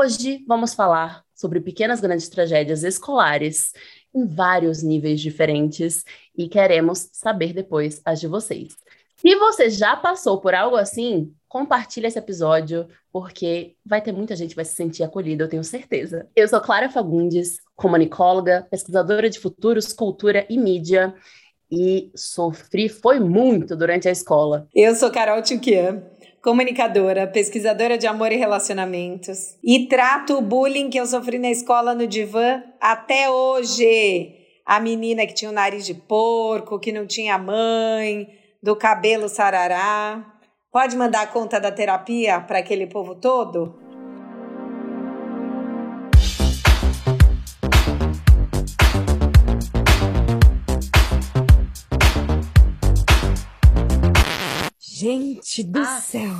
Hoje vamos falar sobre pequenas grandes tragédias escolares em vários níveis diferentes e queremos saber depois as de vocês. Se você já passou por algo assim, compartilhe esse episódio, porque vai ter muita gente que vai se sentir acolhida, eu tenho certeza. Eu sou Clara Fagundes, comunicóloga, pesquisadora de futuros, cultura e mídia, e sofri foi muito durante a escola. Eu sou Carol Tchuquian, comunicadora, pesquisadora de amor e relacionamentos, e trato o bullying que eu sofri na escola no divã até hoje. A menina que tinha o nariz de porco, que não tinha mãe, do cabelo sarará. Pode mandar a conta da terapia para aquele povo todo? Gente do ah. céu!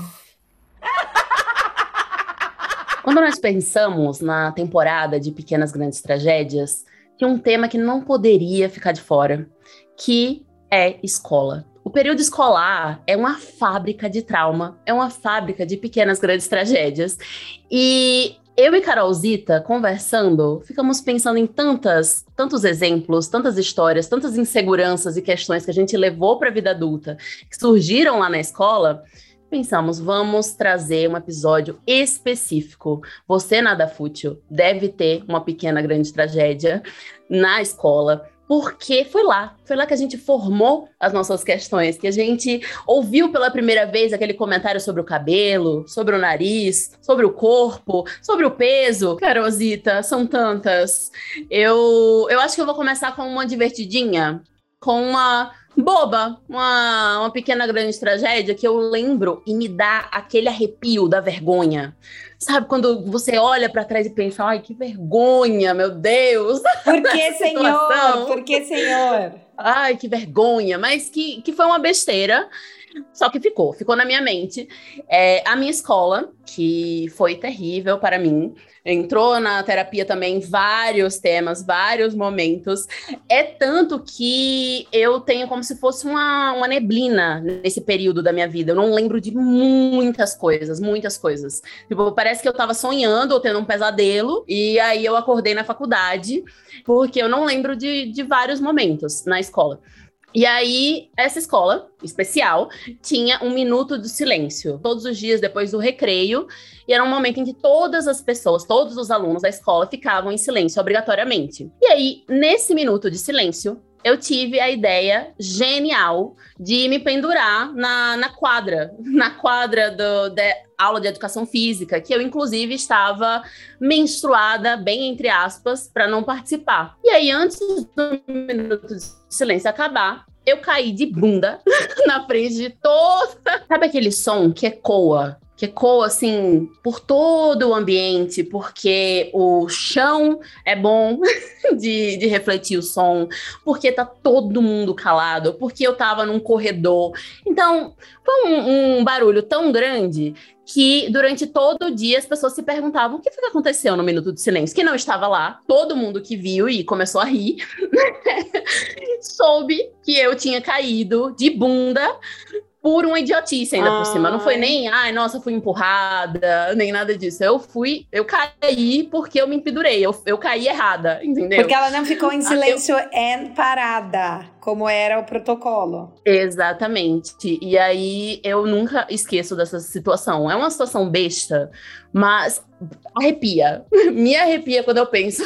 Quando nós pensamos na temporada de Pequenas Grandes Tragédias, tem um tema que não poderia ficar de fora, que é escola. O período escolar é uma fábrica de trauma, é uma fábrica de pequenas grandes tragédias. E eu e Carolzita, conversando, ficamos pensando em tantas, tantos exemplos, tantas histórias, tantas inseguranças e questões que a gente levou para a vida adulta, que surgiram lá na escola. Pensamos, vamos trazer um episódio específico. Você, nada fútil, deve ter uma pequena grande tragédia na escola porque foi lá, foi lá que a gente formou as nossas questões, que a gente ouviu pela primeira vez aquele comentário sobre o cabelo, sobre o nariz, sobre o corpo, sobre o peso. Carosita, são tantas. Eu, eu acho que eu vou começar com uma divertidinha, com uma boba, uma, uma pequena grande tragédia que eu lembro e me dá aquele arrepio da vergonha. Sabe quando você olha para trás e pensa, ai, que vergonha, meu Deus. Por que, senhor? Por que, senhor? Ai, que vergonha, mas que, que foi uma besteira. Só que ficou, ficou na minha mente. É, a minha escola, que foi terrível para mim, entrou na terapia também vários temas, vários momentos. É tanto que eu tenho como se fosse uma, uma neblina nesse período da minha vida. Eu não lembro de muitas coisas, muitas coisas. Tipo, parece que eu estava sonhando ou tendo um pesadelo, e aí eu acordei na faculdade, porque eu não lembro de, de vários momentos na escola. E aí, essa escola especial tinha um minuto de silêncio todos os dias depois do recreio. E era um momento em que todas as pessoas, todos os alunos da escola ficavam em silêncio obrigatoriamente. E aí, nesse minuto de silêncio, eu tive a ideia genial de me pendurar na, na quadra, na quadra do, da aula de educação física, que eu, inclusive, estava menstruada, bem entre aspas, para não participar. E aí, antes do minuto de silêncio acabar, eu caí de bunda na frente de toda. Sabe aquele som que ecoa que ecoa assim por todo o ambiente, porque o chão é bom de, de refletir o som, porque tá todo mundo calado, porque eu tava num corredor. Então, foi um, um barulho tão grande que durante todo o dia as pessoas se perguntavam o que foi que aconteceu no Minuto de Silêncio, que não estava lá. Todo mundo que viu e começou a rir soube que eu tinha caído de bunda por uma idiotice ainda por cima. Não foi nem, ai, nossa, fui empurrada, nem nada disso. Eu fui, eu caí porque eu me empedurei. Eu, eu caí errada, entendeu? Porque ela não ficou em silêncio eu... and parada, como era o protocolo. Exatamente. E aí eu nunca esqueço dessa situação. É uma situação besta, mas arrepia. Me arrepia quando eu penso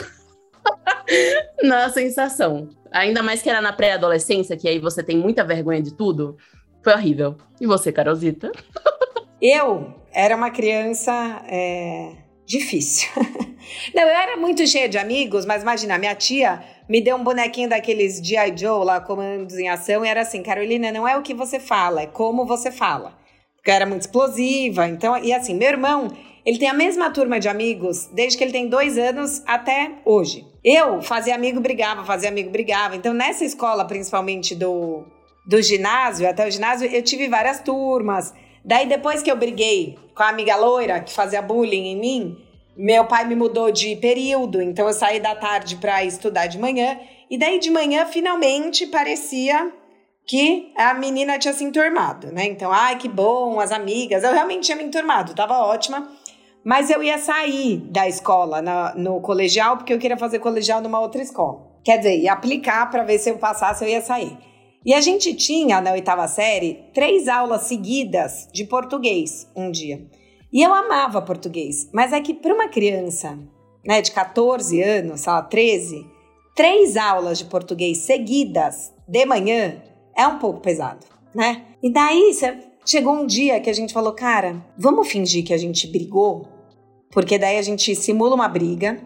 na sensação. Ainda mais que era na pré-adolescência, que aí você tem muita vergonha de tudo. Foi horrível. E você, Carolzita? Eu era uma criança é, difícil. Não, eu era muito cheia de amigos, mas imagina, minha tia me deu um bonequinho daqueles G.I. Joe lá, comandos em ação, e era assim, Carolina, não é o que você fala, é como você fala. Porque eu era muito explosiva, então, e assim, meu irmão, ele tem a mesma turma de amigos desde que ele tem dois anos até hoje. Eu fazia amigo, brigava, fazia amigo, brigava. Então, nessa escola, principalmente do do ginásio, até o ginásio, eu tive várias turmas. Daí, depois que eu briguei com a amiga loira que fazia bullying em mim, meu pai me mudou de período, então eu saí da tarde para estudar de manhã. E daí, de manhã, finalmente parecia que a menina tinha se enturmado, né? Então, ai, que bom, as amigas. Eu realmente tinha me enturmado, tava ótima. Mas eu ia sair da escola na, no colegial, porque eu queria fazer colegial numa outra escola. Quer dizer, ia aplicar para ver se eu passasse, eu ia sair. E a gente tinha, na oitava série, três aulas seguidas de português um dia. E eu amava português, mas é que para uma criança né, de 14 anos, sei lá, 13, três aulas de português seguidas de manhã é um pouco pesado, né? E daí chegou um dia que a gente falou, cara, vamos fingir que a gente brigou, porque daí a gente simula uma briga,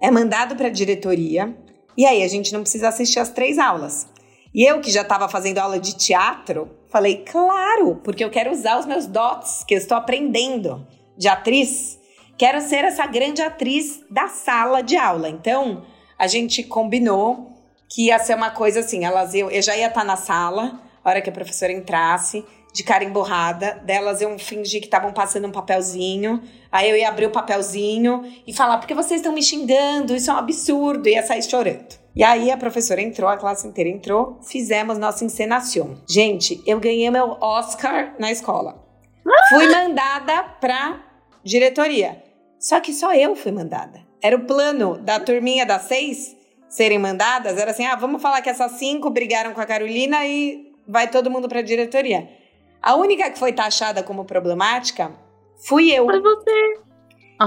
é mandado para a diretoria e aí a gente não precisa assistir as três aulas. E eu que já estava fazendo aula de teatro, falei, claro, porque eu quero usar os meus dots que eu estou aprendendo de atriz. Quero ser essa grande atriz da sala de aula. Então, a gente combinou que ia ser uma coisa assim, elas eu, eu já ia estar tá na sala, a hora que a professora entrasse, de cara emborrada, delas iam fingir que estavam passando um papelzinho, aí eu ia abrir o papelzinho e falar, porque vocês estão me xingando, isso é um absurdo, e ia sair chorando. E aí a professora entrou, a classe inteira entrou, fizemos nossa encenação. Gente, eu ganhei meu Oscar na escola. Fui mandada pra diretoria. Só que só eu fui mandada. Era o plano da turminha das seis serem mandadas, era assim, ah, vamos falar que essas cinco brigaram com a Carolina e vai todo mundo pra diretoria. A única que foi taxada como problemática fui eu. Foi você.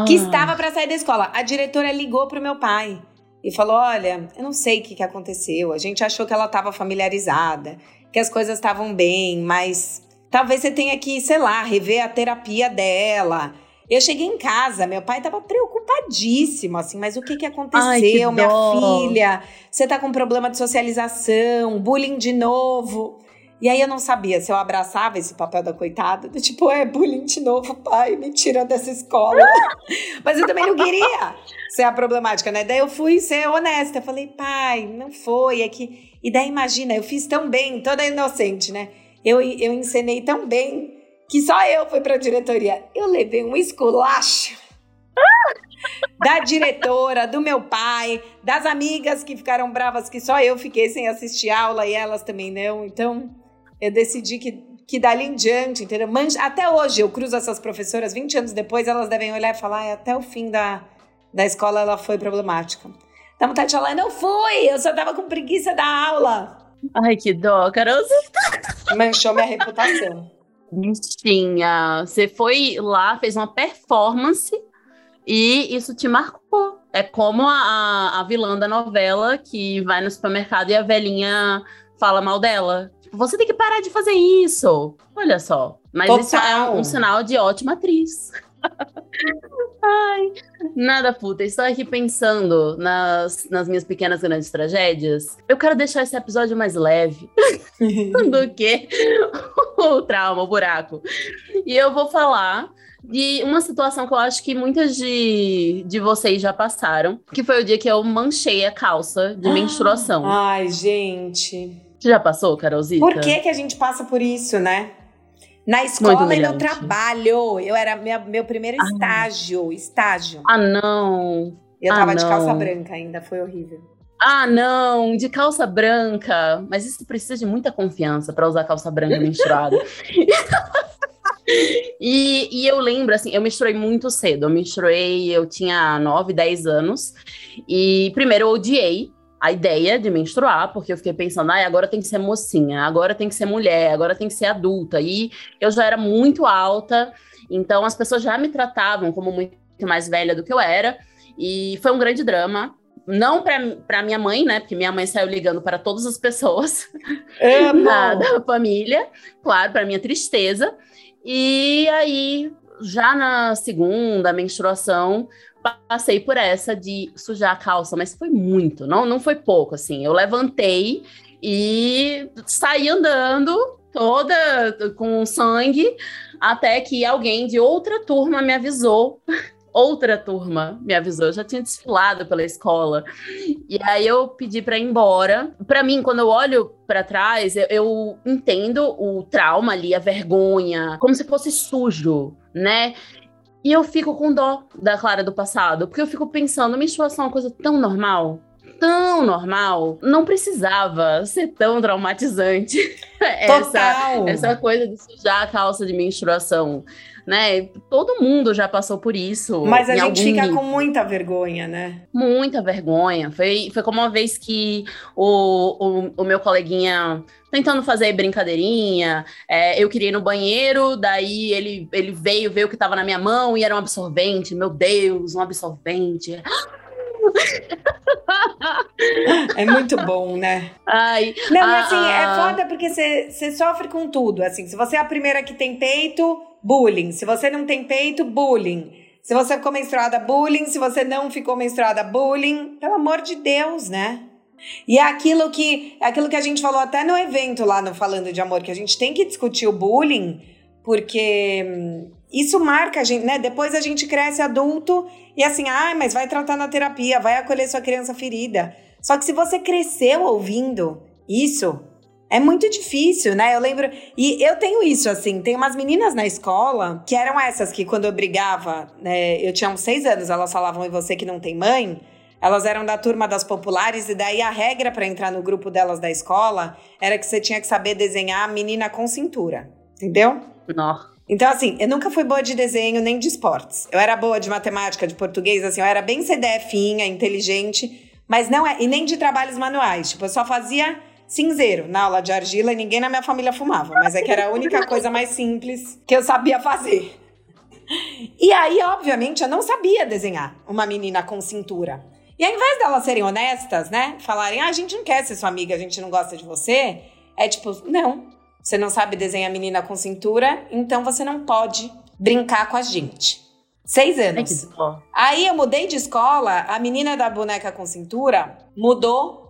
Que ah. estava para sair da escola. A diretora ligou pro meu pai e falou: Olha, eu não sei o que, que aconteceu. A gente achou que ela estava familiarizada, que as coisas estavam bem, mas talvez você tenha que, sei lá, rever a terapia dela. Eu cheguei em casa, meu pai estava preocupadíssimo, assim, mas o que que aconteceu, Ai, que minha filha? Você tá com problema de socialização, bullying de novo. E aí eu não sabia se eu abraçava esse papel da coitada, do tipo, é bullying de novo, pai, me tira dessa escola. Mas eu também não queria ser a problemática, né? Daí eu fui ser honesta, falei, pai, não foi, é que... E daí imagina, eu fiz tão bem, toda inocente, né? Eu, eu encenei tão bem que só eu fui pra diretoria. Eu levei um esculacho da diretora, do meu pai, das amigas que ficaram bravas que só eu fiquei sem assistir aula e elas também não. Então, eu decidi que, que dali em diante, entendeu? Até hoje eu cruzo essas professoras, 20 anos depois, elas devem olhar e falar, até o fim da, da escola ela foi problemática. Dá vontade de falar, não fui, eu só tava com preguiça da aula. Ai, que dó, Carolzinha. Manchou minha reputação. Bichinha, você foi lá, fez uma performance e isso te marcou. É como a, a vilã da novela que vai no supermercado e a velhinha fala mal dela. Você tem que parar de fazer isso. Olha só. Mas Total. isso é um, sinal de ótima atriz. Ai, nada puta. Estou aqui pensando nas, nas minhas pequenas grandes tragédias. Eu quero deixar esse episódio mais leve do que o trauma, o buraco. E eu vou falar de uma situação que eu acho que muitas de, de vocês já passaram, que foi o dia que eu manchei a calça de menstruação. Ai, gente. Você já passou, Carolzita? Por que, que a gente passa por isso, né? Na escola e no trabalho. Eu era minha, meu primeiro ah. estágio. Estágio. Ah, não. Eu ah, tava não. de calça branca ainda, foi horrível. Ah, não, de calça branca. Mas isso precisa de muita confiança para usar calça branca menstruada. e, e, eu lembro, assim, eu menstruei muito cedo. Eu menstruei, eu tinha 9, 10 anos. E primeiro eu odiei a ideia de menstruar, porque eu fiquei pensando, ah, agora tem que ser mocinha, agora tem que ser mulher, agora tem que ser adulta. E eu já era muito alta, então as pessoas já me tratavam como muito mais velha do que eu era. E foi um grande drama. Não para minha mãe, né? Porque minha mãe saiu ligando para todas as pessoas da, da família, claro, para minha tristeza. E aí, já na segunda menstruação, passei por essa de sujar a calça, mas foi muito, não, não foi pouco, assim. Eu levantei e saí andando toda com sangue, até que alguém de outra turma me avisou. Outra turma me avisou, eu já tinha desfilado pela escola. E aí eu pedi para ir embora. Para mim, quando eu olho para trás, eu, eu entendo o trauma ali, a vergonha, como se fosse sujo, né? E eu fico com dó da Clara do passado, porque eu fico pensando, menstruação é uma coisa tão normal, tão normal, não precisava ser tão traumatizante. Essa, essa coisa de sujar a calça de menstruação né? Todo mundo já passou por isso. Mas a gente fica nível. com muita vergonha, né? Muita vergonha. Foi, foi como uma vez que o, o, o meu coleguinha tentando fazer brincadeirinha. É, eu queria ir no banheiro, daí ele, ele veio, veio o que estava na minha mão e era um absorvente. Meu Deus, um absorvente. É muito bom, né? Ai, Não, mas assim, é ah, foda porque você sofre com tudo. Assim, se você é a primeira que tem peito, bullying. Se você não tem peito, bullying. Se você ficou menstruada, bullying. Se você não ficou menstruada, bullying. Pelo amor de Deus, né? E é aquilo que, é aquilo que a gente falou até no evento lá no Falando de Amor, que a gente tem que discutir o bullying, porque hum, isso marca a gente, né? Depois a gente cresce adulto e assim, ah, mas vai tratar na terapia, vai acolher sua criança ferida. Só que se você cresceu ouvindo isso, é muito difícil, né? Eu lembro. E eu tenho isso, assim. Tem umas meninas na escola que eram essas que, quando eu brigava, né? Eu tinha uns seis anos, elas falavam, e você que não tem mãe? Elas eram da turma das populares, e daí a regra para entrar no grupo delas da escola era que você tinha que saber desenhar a menina com cintura. Entendeu? Não. Então, assim, eu nunca fui boa de desenho nem de esportes. Eu era boa de matemática, de português, assim, eu era bem CDFinha, inteligente, mas não é. E nem de trabalhos manuais. Tipo, eu só fazia cinzeiro na aula de argila e ninguém na minha família fumava, mas é que era a única coisa mais simples que eu sabia fazer. E aí, obviamente, eu não sabia desenhar uma menina com cintura. E ao invés delas serem honestas, né? Falarem, ah, a gente não quer ser sua amiga, a gente não gosta de você. É tipo, não, você não sabe desenhar menina com cintura, então você não pode brincar com a gente. Seis anos. Aí eu mudei de escola, a menina da boneca com cintura mudou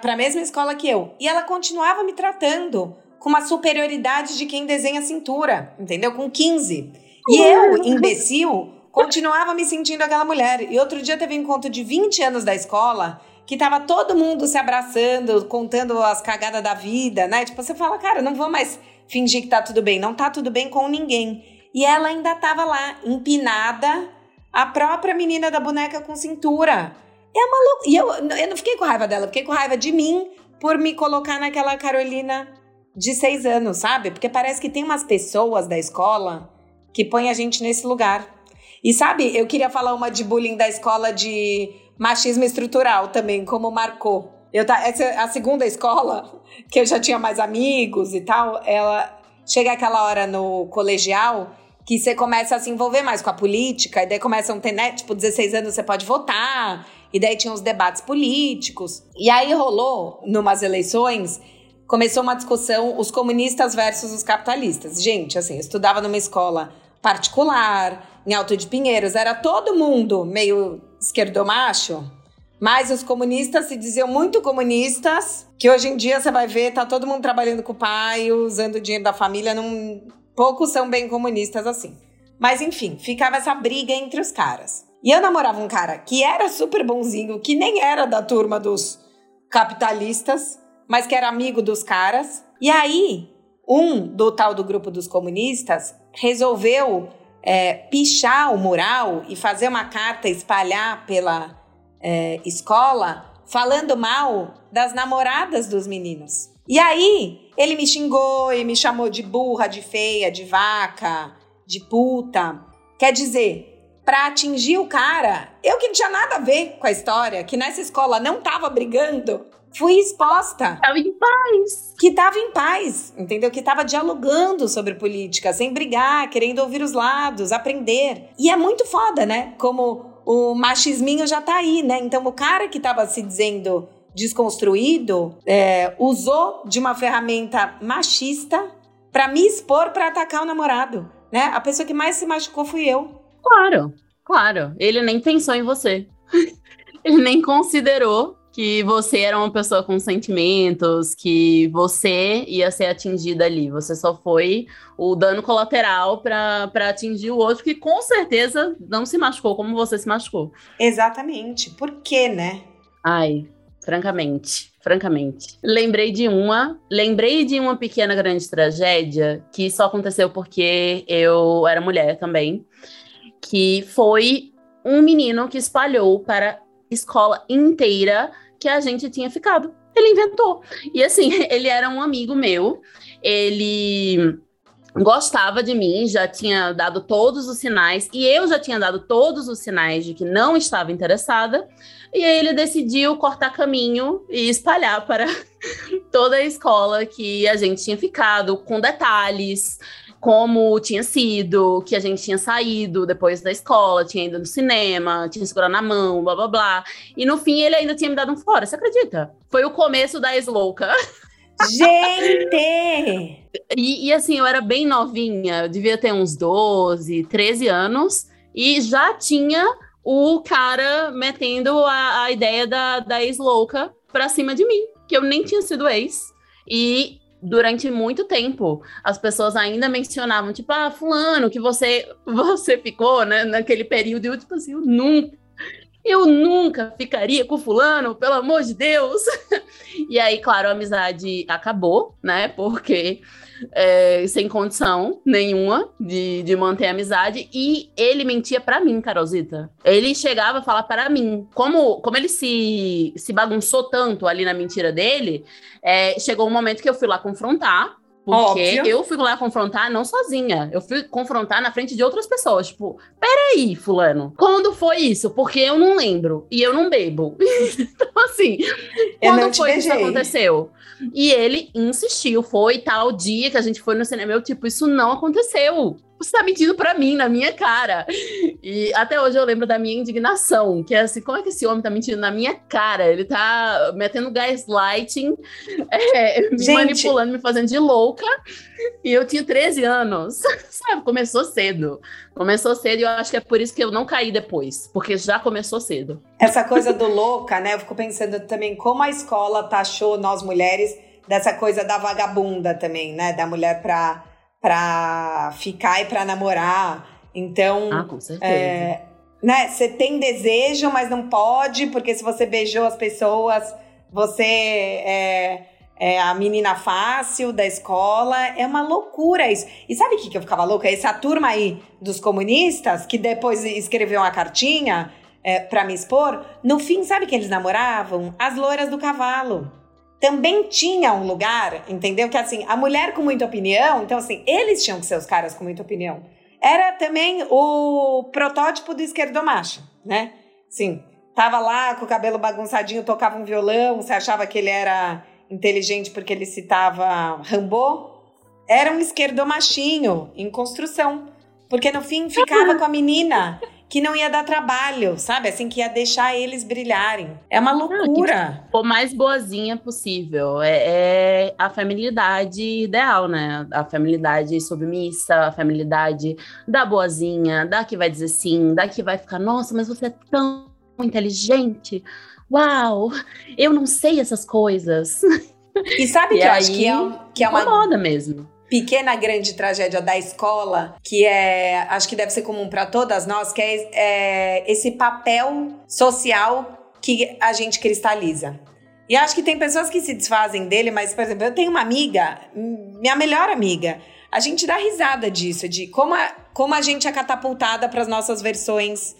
para a mesma escola que eu. E ela continuava me tratando com uma superioridade de quem desenha cintura, entendeu? Com 15. E eu, imbecil, continuava me sentindo aquela mulher. E outro dia teve um encontro de 20 anos da escola que tava todo mundo se abraçando, contando as cagadas da vida, né? Tipo, você fala, cara, não vou mais fingir que tá tudo bem. Não tá tudo bem com ninguém. E ela ainda tava lá, empinada, a própria menina da boneca com cintura. É uma loucura. E eu, eu não fiquei com raiva dela, fiquei com raiva de mim por me colocar naquela Carolina de seis anos, sabe? Porque parece que tem umas pessoas da escola que põem a gente nesse lugar. E sabe, eu queria falar uma de bullying da escola de machismo estrutural também, como marcou. Eu tá, essa a segunda escola, que eu já tinha mais amigos e tal, ela chega aquela hora no colegial que você começa a se envolver mais com a política, e daí começam a ter, né, tipo, 16 anos você pode votar, e daí tinha os debates políticos. E aí rolou, numas eleições, começou uma discussão, os comunistas versus os capitalistas. Gente, assim, eu estudava numa escola particular, em Alto de Pinheiros, era todo mundo meio esquerdomacho, mas os comunistas se diziam muito comunistas, que hoje em dia você vai ver, tá todo mundo trabalhando com o pai, usando o dinheiro da família, não, poucos são bem comunistas assim. Mas enfim, ficava essa briga entre os caras. E eu namorava um cara que era super bonzinho, que nem era da turma dos capitalistas, mas que era amigo dos caras. E aí, um do tal do grupo dos comunistas resolveu é, pichar o mural e fazer uma carta espalhar pela é, escola falando mal das namoradas dos meninos. E aí, ele me xingou e me chamou de burra, de feia, de vaca, de puta. Quer dizer, para atingir o cara, eu que não tinha nada a ver com a história, que nessa escola não tava brigando, fui exposta. Tava em paz. Que tava em paz, entendeu? Que tava dialogando sobre política, sem brigar, querendo ouvir os lados, aprender. E é muito foda, né? Como o machisminho já tá aí, né? Então o cara que tava se dizendo desconstruído é, usou de uma ferramenta machista para me expor para atacar o namorado, né? A pessoa que mais se machucou fui eu. Claro, claro. Ele nem pensou em você. Ele nem considerou que você era uma pessoa com sentimentos, que você ia ser atingida ali. Você só foi o dano colateral para atingir o outro, que com certeza não se machucou como você se machucou. Exatamente. Por quê, né? Ai, francamente, francamente. Lembrei de uma, lembrei de uma pequena grande tragédia que só aconteceu porque eu era mulher também que foi um menino que espalhou para escola inteira que a gente tinha ficado. Ele inventou. E assim, ele era um amigo meu. Ele gostava de mim, já tinha dado todos os sinais, e eu já tinha dado todos os sinais de que não estava interessada. E aí ele decidiu cortar caminho e espalhar para toda a escola que a gente tinha ficado, com detalhes, como tinha sido, que a gente tinha saído depois da escola, tinha ido no cinema, tinha segurado na mão, blá blá blá. E no fim ele ainda tinha me dado um fora, você acredita? Foi o começo da Slouka. Gente! e, e assim, eu era bem novinha, eu devia ter uns 12, 13 anos, e já tinha o cara metendo a, a ideia da, da ex-louca pra cima de mim, que eu nem tinha sido ex. E durante muito tempo as pessoas ainda mencionavam, tipo, ah, fulano, que você você ficou, né, naquele período, e eu, tipo assim, eu nunca, eu nunca ficaria com fulano, pelo amor de Deus. e aí, claro, a amizade acabou, né, porque é, sem condição nenhuma de, de manter a amizade. E ele mentia para mim, Carolzita. Ele chegava a falar para mim. Como, como ele se, se bagunçou tanto ali na mentira dele, é, chegou um momento que eu fui lá confrontar. Porque Óbvio. eu fui lá confrontar não sozinha. Eu fui confrontar na frente de outras pessoas. Tipo, peraí, fulano. Quando foi isso? Porque eu não lembro. E eu não bebo. então, assim, quando foi que isso aconteceu? E ele insistiu. Foi tal dia que a gente foi no cinema. Eu, tipo, isso não aconteceu você tá mentindo para mim, na minha cara. E até hoje eu lembro da minha indignação, que é assim, como é que esse homem tá mentindo na minha cara? Ele tá metendo gaslighting, é, me Gente. manipulando, me fazendo de louca. E eu tinha 13 anos, sabe? Começou cedo. Começou cedo e eu acho que é por isso que eu não caí depois, porque já começou cedo. Essa coisa do louca, né? Eu fico pensando também como a escola taxou nós mulheres dessa coisa da vagabunda também, né? Da mulher pra para ficar e para namorar. Então, ah, com certeza. É, né, você tem desejo, mas não pode, porque se você beijou as pessoas, você é, é a menina fácil da escola. É uma loucura isso. E sabe o que, que eu ficava louca? Essa turma aí dos comunistas, que depois escreveu uma cartinha é, para me expor, no fim, sabe que eles namoravam? As loiras do cavalo também tinha um lugar, entendeu? Que assim, a mulher com muita opinião, então assim, eles tinham que ser os caras com muita opinião. Era também o protótipo do esquerdomacho, né? Sim, tava lá com o cabelo bagunçadinho, tocava um violão, você achava que ele era inteligente porque ele citava Rambo? Era um esquerdomachinho em construção. Porque no fim ficava com a menina que não ia dar trabalho, sabe? Assim, que ia deixar eles brilharem. É uma loucura. o mais boazinha possível. É, é, a feminilidade ideal, né? A feminilidade submissa, a feminilidade da boazinha, da que vai dizer sim, da que vai ficar, nossa, mas você é tão inteligente. Uau, eu não sei essas coisas. E sabe e que eu acho que é, que é uma moda mesmo pequena grande tragédia da escola, que é, acho que deve ser comum para todas nós, que é, é esse papel social que a gente cristaliza. E acho que tem pessoas que se desfazem dele, mas, por exemplo, eu tenho uma amiga, minha melhor amiga, a gente dá risada disso, de como a, como a gente é catapultada para as nossas versões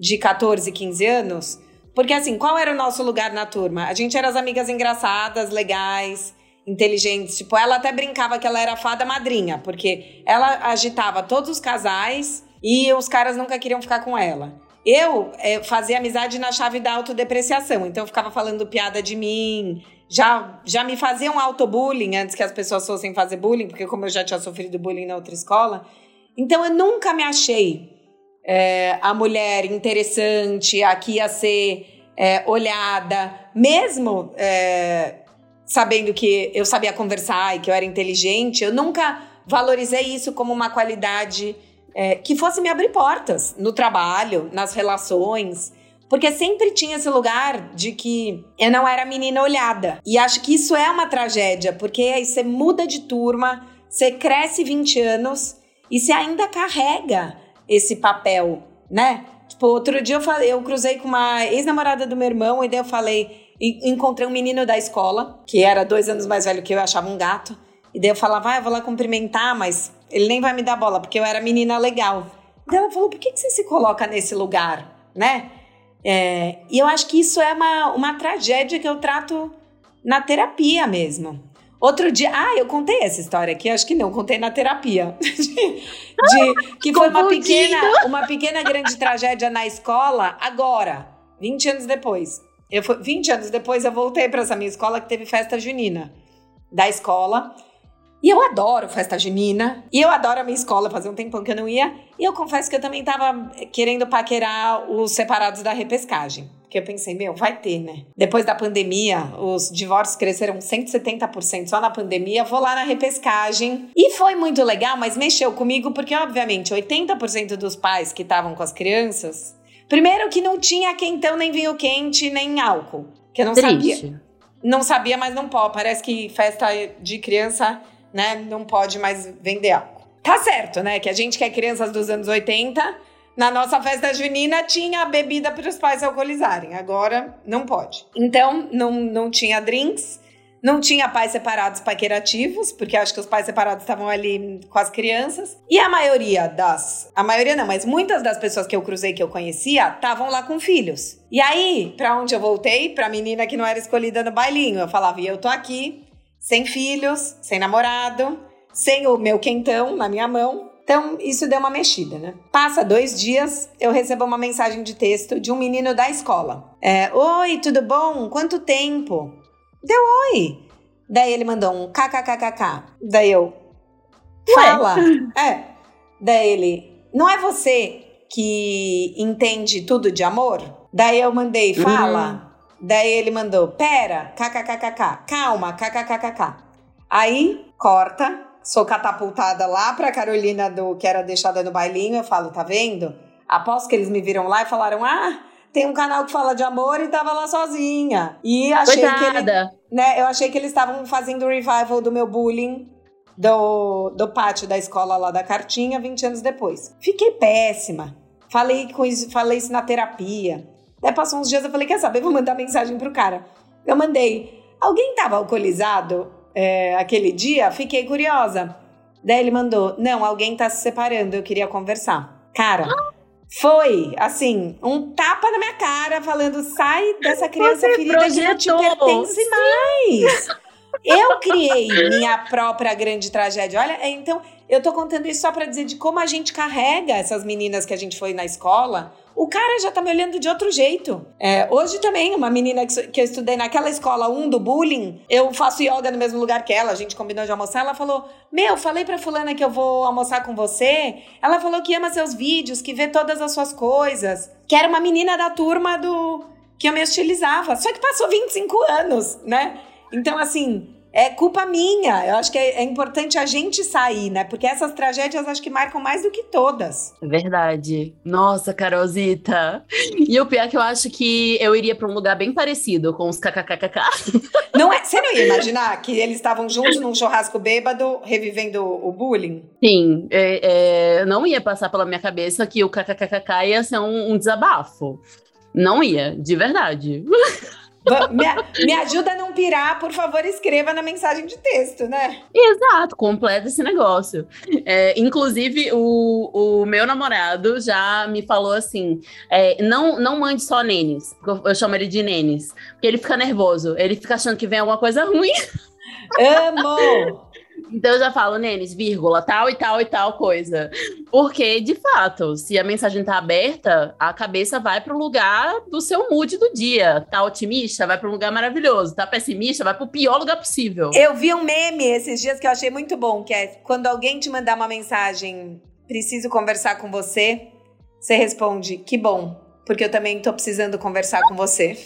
de 14, 15 anos. Porque, assim, qual era o nosso lugar na turma? A gente era as amigas engraçadas, legais, inteligentes. Tipo, ela até brincava que ela era fada madrinha, porque ela agitava todos os casais e os caras nunca queriam ficar com ela. Eu é, fazia amizade na chave da autodepreciação, então eu ficava falando piada de mim. Já, já me faziam autobullying antes que as pessoas fossem fazer bullying, porque como eu já tinha sofrido bullying na outra escola. Então eu nunca me achei é, a mulher interessante, a que ia ser é, olhada, mesmo é, sabendo que eu sabia conversar e que eu era inteligente, eu nunca valorizei isso como uma qualidade é, que fosse me abrir portas no trabalho, nas relações. Porque sempre tinha esse lugar de que eu não era menina olhada. E acho que isso é uma tragédia, porque aí você muda de turma, você cresce 20 anos e você ainda carrega esse papel, né? Tipo, outro dia eu falei, eu cruzei com uma ex-namorada do meu irmão e daí eu falei, e encontrei um menino da escola, que era dois anos mais velho que eu, eu achava um gato. E daí eu falava, ah, eu vou lá cumprimentar, mas ele nem vai me dar bola, porque eu era menina legal. E daí ela falou, por que, que você se coloca nesse lugar, né? É, e eu acho que isso é uma, uma tragédia que eu trato na terapia mesmo. Outro dia, ah, eu contei essa história aqui, acho que não, contei na terapia. De, de que foi uma pequena, uma pequena grande tragédia na escola, agora, 20 anos depois. Eu, 20 anos depois eu voltei para essa minha escola que teve festa junina da escola. E eu adoro festa junina. E eu adoro a minha escola, fazia um tempão que eu não ia. E eu confesso que eu também tava querendo paquerar os separados da repescagem. Porque eu pensei, meu, vai ter, né? Depois da pandemia, os divórcios cresceram 170% só na pandemia. Vou lá na repescagem. E foi muito legal, mas mexeu comigo porque, obviamente, 80% dos pais que estavam com as crianças. Primeiro que não tinha quentão, nem vinho quente, nem álcool. Que eu não Triste. sabia. Não sabia, mas não pode. Parece que festa de criança né, não pode mais vender álcool. Tá certo, né? Que a gente que é crianças dos anos 80, na nossa festa junina tinha bebida para os pais alcoolizarem. Agora não pode. Então não, não tinha drinks, não tinha pais separados paquerativos, porque acho que os pais separados estavam ali com as crianças. E a maioria das. A maioria não, mas muitas das pessoas que eu cruzei que eu conhecia estavam lá com filhos. E aí, para onde eu voltei? Pra menina que não era escolhida no bailinho. Eu falava, e eu tô aqui, sem filhos, sem namorado, sem o meu quentão na minha mão. Então, isso deu uma mexida, né? Passa dois dias, eu recebo uma mensagem de texto de um menino da escola. É, oi, tudo bom? Quanto tempo? Deu oi. Daí ele mandou um kkkk. Daí eu, fala. É. Daí ele, não é você que entende tudo de amor? Daí eu mandei, fala. Uhum. Daí ele mandou, pera, kkkk, calma, kkkk. Aí, corta, sou catapultada lá pra Carolina do que era deixada no bailinho, eu falo, tá vendo? Após que eles me viram lá e falaram, ah, tem um canal que fala de amor e tava lá sozinha. E achei Coitada. que ele, né, eu achei que eles estavam fazendo o revival do meu bullying do, do pátio da escola lá da cartinha 20 anos depois. Fiquei péssima. Falei, com isso, falei isso na terapia. Daí passou uns dias, eu falei, quer saber, vou mandar mensagem pro cara. Eu mandei, alguém tava alcoolizado é, aquele dia? Fiquei curiosa. Daí ele mandou, não, alguém tá se separando, eu queria conversar. Cara, foi, assim, um tapa na minha cara, falando, sai dessa criança Você ferida projetou. que não te pertence Sim. mais. Eu criei minha própria grande tragédia. Olha, é, então, eu tô contando isso só para dizer de como a gente carrega essas meninas que a gente foi na escola o cara já tá me olhando de outro jeito. É, hoje também, uma menina que, que eu estudei naquela escola 1 um do bullying, eu faço yoga no mesmo lugar que ela, a gente combinou de almoçar, ela falou, meu, falei pra fulana que eu vou almoçar com você, ela falou que ama seus vídeos, que vê todas as suas coisas, que era uma menina da turma do que eu me hostilizava, só que passou 25 anos, né? Então, assim, é culpa minha. Eu acho que é, é, importante a gente sair, né? Porque essas tragédias acho que marcam mais do que todas. Verdade. Nossa, Carolzita. E o pior é que eu acho que eu iria para um lugar bem parecido com os kkkk. Não é? Você não ia imaginar que eles estavam juntos num churrasco bêbado, revivendo o bullying? Sim, é, é, não ia passar pela minha cabeça que o kkkk ia ser um, um desabafo. Não ia, de verdade. Me, me, ajuda a não pirar, por favor, escreva na mensagem de texto, né? Exato, completa esse negócio. É, inclusive, o, o meu namorado já me falou assim: é, não, não mande só nenes, eu, eu chamo ele de nenes, porque ele fica nervoso, ele fica achando que vem alguma coisa ruim. Amo! Então eu já falo, Nenes, vírgula, tal e tal e tal coisa. Porque, de fato, se a mensagem tá aberta, a cabeça vai para o lugar do seu mood do dia. Tá otimista, vai para um lugar maravilhoso. Tá pessimista, vai para o pior lugar possível. Eu vi um meme esses dias que eu achei muito bom, que é quando alguém te mandar uma mensagem, preciso conversar com você, você responde, que bom, porque eu também tô precisando conversar com você.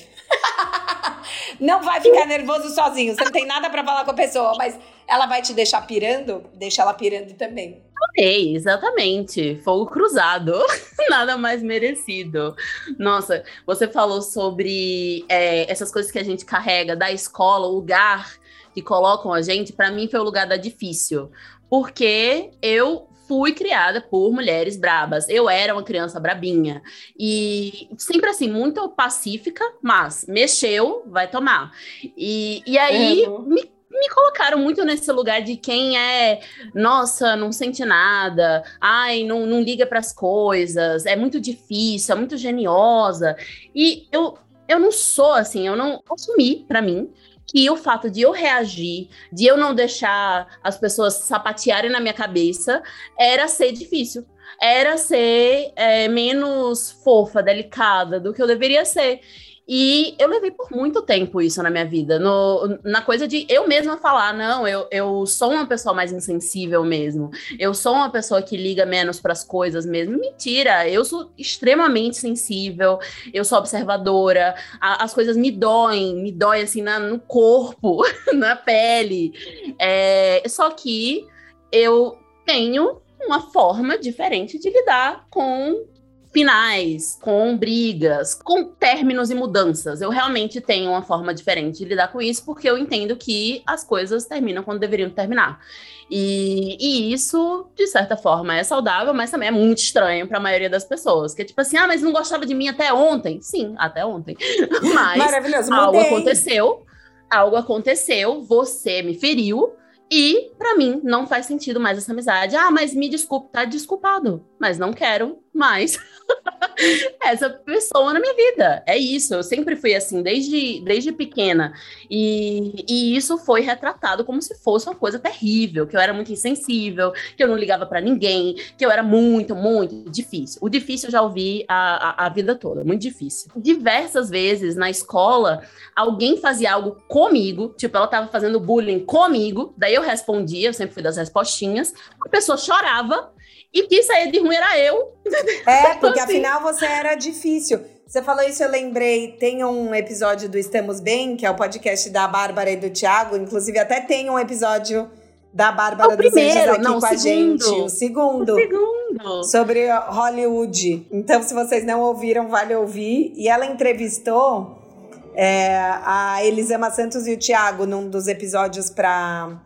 não vai ficar nervoso sozinho. Você não tem nada para falar com a pessoa, mas ela vai te deixar pirando, deixa ela pirando também. Ok, exatamente. Fogo cruzado. Nada mais merecido. Nossa, você falou sobre é, essas coisas que a gente carrega da escola, o lugar que colocam a gente. Para mim foi o lugar da difícil. Porque eu fui criada por mulheres brabas. Eu era uma criança brabinha. E sempre assim, muito pacífica, mas mexeu, vai tomar. E, e aí uhum. me, me colocaram muito nesse lugar de quem é, nossa, não sente nada, ai, não, não liga para as coisas, é muito difícil, é muito geniosa. E eu, eu não sou assim, eu não assumi para mim que o fato de eu reagir, de eu não deixar as pessoas sapatearem na minha cabeça, era ser difícil. Era ser é, menos fofa, delicada do que eu deveria ser. E eu levei por muito tempo isso na minha vida, no, na coisa de eu mesma falar, não, eu, eu sou uma pessoa mais insensível mesmo, eu sou uma pessoa que liga menos para as coisas mesmo. Mentira, eu sou extremamente sensível, eu sou observadora, a, as coisas me doem, me doem assim na, no corpo, na pele. É, só que eu tenho uma forma diferente de lidar com finais, com brigas, com términos e mudanças. Eu realmente tenho uma forma diferente de lidar com isso, porque eu entendo que as coisas terminam quando deveriam terminar. E, e isso, de certa forma, é saudável, mas também é muito estranho para a maioria das pessoas. Que é tipo assim, ah, mas não gostava de mim até ontem. Sim, até ontem. Mas Maravilhoso, algo aconteceu, algo aconteceu, você me feriu, e, para mim, não faz sentido mais essa amizade. Ah, mas me desculpe, tá desculpado. Mas não quero mais essa pessoa na minha vida. É isso. Eu sempre fui assim, desde, desde pequena. E, e isso foi retratado como se fosse uma coisa terrível, que eu era muito insensível, que eu não ligava para ninguém, que eu era muito, muito difícil. O difícil eu já ouvi a, a, a vida toda, muito difícil. Diversas vezes na escola, alguém fazia algo comigo, tipo, ela tava fazendo bullying comigo, daí eu respondia, eu sempre fui das respostinhas, a pessoa chorava e quem saía de ruim era eu. É, porque assim. afinal você era difícil. Você falou isso, eu lembrei. Tem um episódio do Estamos Bem, que é o podcast da Bárbara e do Thiago. Inclusive, até tem um episódio da Bárbara dos Anjos aqui não, com a gente. O segundo. O segundo. Sobre Hollywood. Então, se vocês não ouviram, vale ouvir. E ela entrevistou é, a Elisama Santos e o Thiago num dos episódios para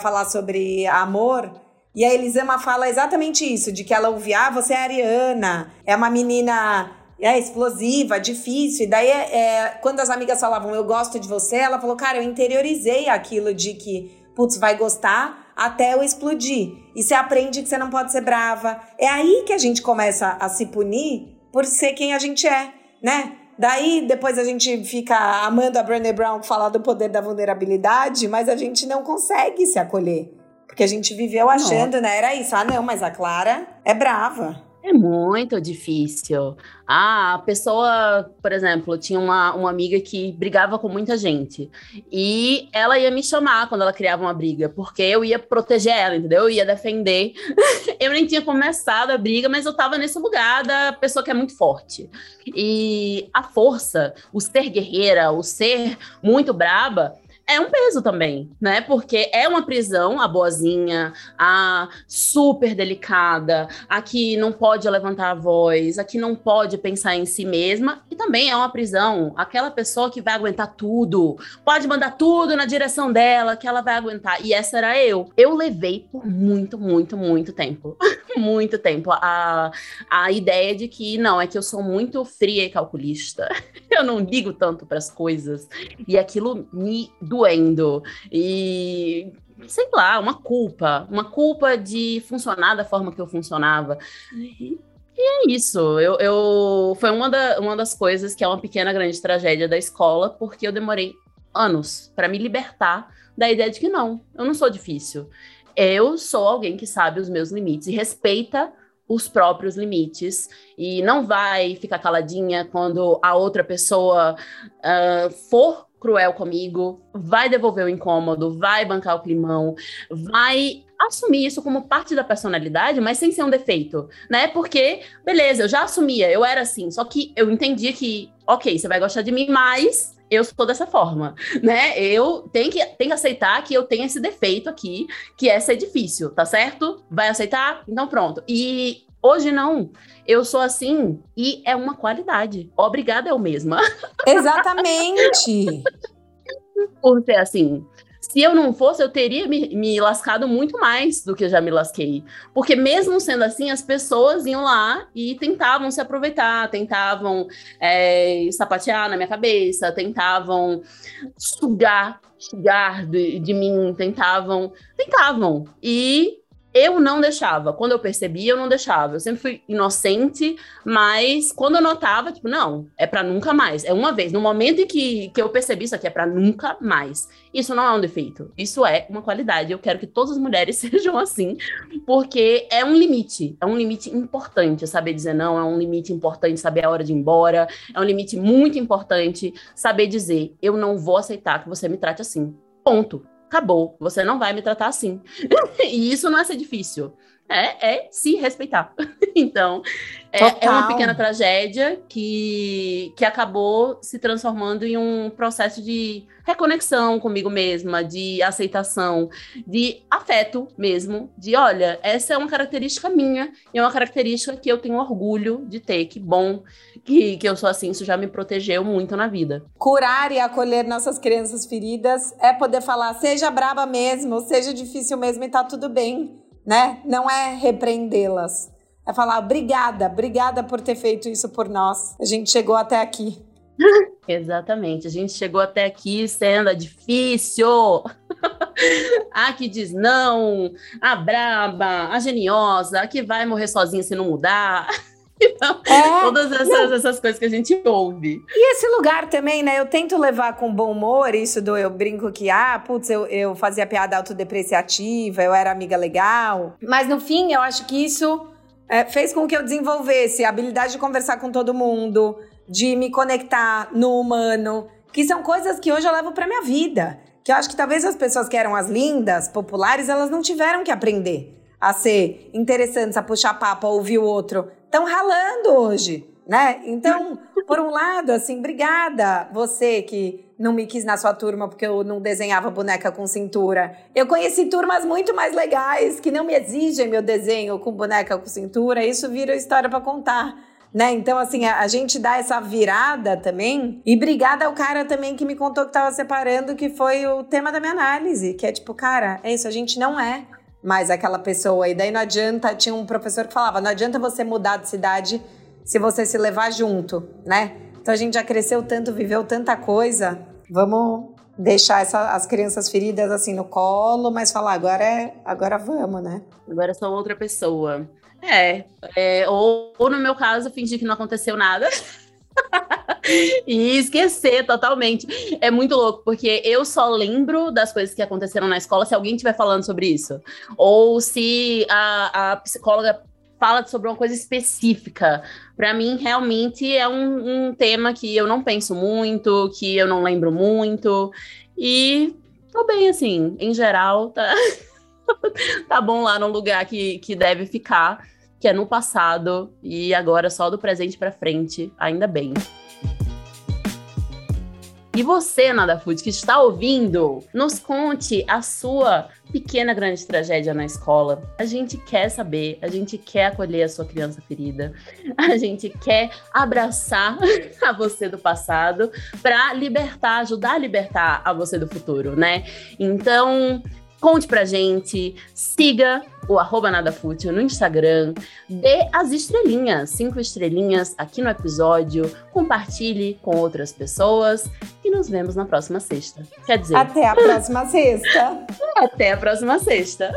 falar sobre amor. E a Elisama fala exatamente isso, de que ela ouvia, ah, você é ariana, é uma menina é, explosiva, difícil. E daí, é, é, quando as amigas falavam, eu gosto de você, ela falou, cara, eu interiorizei aquilo de que, putz, vai gostar até eu explodir. E você aprende que você não pode ser brava. É aí que a gente começa a se punir por ser quem a gente é, né? Daí depois a gente fica amando a Brené Brown falar do poder da vulnerabilidade, mas a gente não consegue se acolher. Porque a gente viveu achando, não. né? Era isso. Ah, não, mas a Clara é brava. É muito difícil. Ah, a pessoa, por exemplo, tinha uma, uma amiga que brigava com muita gente. E ela ia me chamar quando ela criava uma briga, porque eu ia proteger ela, entendeu? Eu ia defender. eu nem tinha começado a briga, mas eu tava nesse lugar da pessoa que é muito forte. E a força, o ser guerreira, o ser muito braba, é um peso também, né? Porque é uma prisão, a boazinha, a super delicada, a que não pode levantar a voz, a que não pode pensar em si mesma, e também é uma prisão, aquela pessoa que vai aguentar tudo, pode mandar tudo na direção dela, que ela vai aguentar. E essa era eu. Eu levei por muito, muito, muito tempo. muito tempo a, a ideia de que não, é que eu sou muito fria e calculista. eu não ligo tanto para as coisas. E aquilo me doendo. E sei lá, uma culpa, uma culpa de funcionar da forma que eu funcionava. E, é isso. Eu, eu foi uma, da, uma das coisas que é uma pequena grande tragédia da escola, porque eu demorei anos para me libertar da ideia de que não, eu não sou difícil. Eu sou alguém que sabe os meus limites e respeita os próprios limites e não vai ficar caladinha quando a outra pessoa uh, for cruel comigo, vai devolver o incômodo, vai bancar o climão, vai assumir isso como parte da personalidade, mas sem ser um defeito, né? Porque, beleza, eu já assumia, eu era assim, só que eu entendia que, ok, você vai gostar de mim, mas eu sou dessa forma, né? Eu tenho que, tenho que aceitar que eu tenho esse defeito aqui, que é ser difícil, tá certo? Vai aceitar? Então pronto. E hoje não. Eu sou assim e é uma qualidade. Obrigada eu mesma. Exatamente. Por ser assim. Se eu não fosse, eu teria me, me, lascado muito mais do que eu já me lasquei. Porque mesmo sendo assim, as pessoas iam lá e tentavam se aproveitar, tentavam é, sapatear na minha cabeça, tentavam sugar, sugar de, de mim, tentavam, tentavam. E eu não deixava. Quando eu percebia, eu não deixava. Eu sempre fui inocente, mas quando eu notava, tipo, não, é para nunca mais. É uma vez. No momento em que, que eu percebi isso aqui, é para nunca mais. Isso não é um defeito. Isso é uma qualidade. Eu quero que todas as mulheres sejam assim, porque é um limite. É um limite importante saber dizer não. É um limite importante saber a hora de ir embora. É um limite muito importante saber dizer: eu não vou aceitar que você me trate assim. Ponto acabou, você não vai me tratar assim. e isso não é ser difícil. É, é se respeitar. então, é, é, uma pequena tragédia que, que acabou se transformando em um processo de reconexão comigo mesma, de aceitação, de afeto mesmo, de olha, essa é uma característica minha e é uma característica que eu tenho orgulho de ter. Que bom que, que eu sou assim, isso já me protegeu muito na vida. Curar e acolher nossas crianças feridas é poder falar, seja braba mesmo, seja difícil mesmo e tá tudo bem, né? Não é repreendê-las é falar obrigada, obrigada por ter feito isso por nós. A gente chegou até aqui. Exatamente, a gente chegou até aqui sendo difícil. a que diz não, a braba, a geniosa, a que vai morrer sozinha se não mudar. Então, é, todas essas, essas coisas que a gente ouve. E esse lugar também, né? Eu tento levar com bom humor isso do eu brinco que, ah, putz, eu, eu fazia piada autodepreciativa, eu era amiga legal. Mas no fim, eu acho que isso é, fez com que eu desenvolvesse a habilidade de conversar com todo mundo, de me conectar no humano, que são coisas que hoje eu levo para minha vida. Que eu acho que talvez as pessoas que eram as lindas, populares, elas não tiveram que aprender a ser interessantes, a puxar papo, a ouvir o outro. Estão ralando hoje, né? Então, por um lado, assim, obrigada você que não me quis na sua turma porque eu não desenhava boneca com cintura. Eu conheci turmas muito mais legais que não me exigem meu desenho com boneca com cintura. Isso vira história para contar. Né? Então, assim, a, a, gente dá essa virada também. E obrigada ao cara também que me contou que tava separando, que foi o tema da minha análise. Que é tipo, cara, é isso, a gente não é mais aquela pessoa. E daí não adianta, tinha um professor que falava, não adianta você mudar de cidade se você se levar junto, né? Então a gente já cresceu tanto, viveu tanta coisa. Vamos deixar essa, as crianças feridas assim no colo, mas falar agora é, agora vamos, né? Agora sou outra pessoa. É, é ou, ou no meu caso fingir que não aconteceu nada. e esquecer totalmente. É muito louco, porque eu só lembro das coisas que aconteceram na escola se alguém estiver falando sobre isso. Ou se a, a psicóloga fala sobre uma coisa específica. Para mim, realmente é um, um, tema que eu não penso muito, que eu não lembro muito. E tô bem, assim, em geral, tá, tá bom lá no lugar que, que deve ficar, que é no passado, e agora só do presente para frente, ainda bem. E você, Nada Food, que está ouvindo, nos conte a sua pequena grande tragédia na escola. A gente quer saber, a gente quer acolher a sua criança ferida, a gente quer abraçar a você do passado para libertar, ajudar a libertar a você do futuro, né? Então, Conte pra gente, siga o arroba nadafútil no Instagram, dê as estrelinhas, cinco estrelinhas aqui no episódio, compartilhe com outras pessoas e nos vemos na próxima sexta. Quer dizer... Até a próxima sexta! Até a próxima sexta!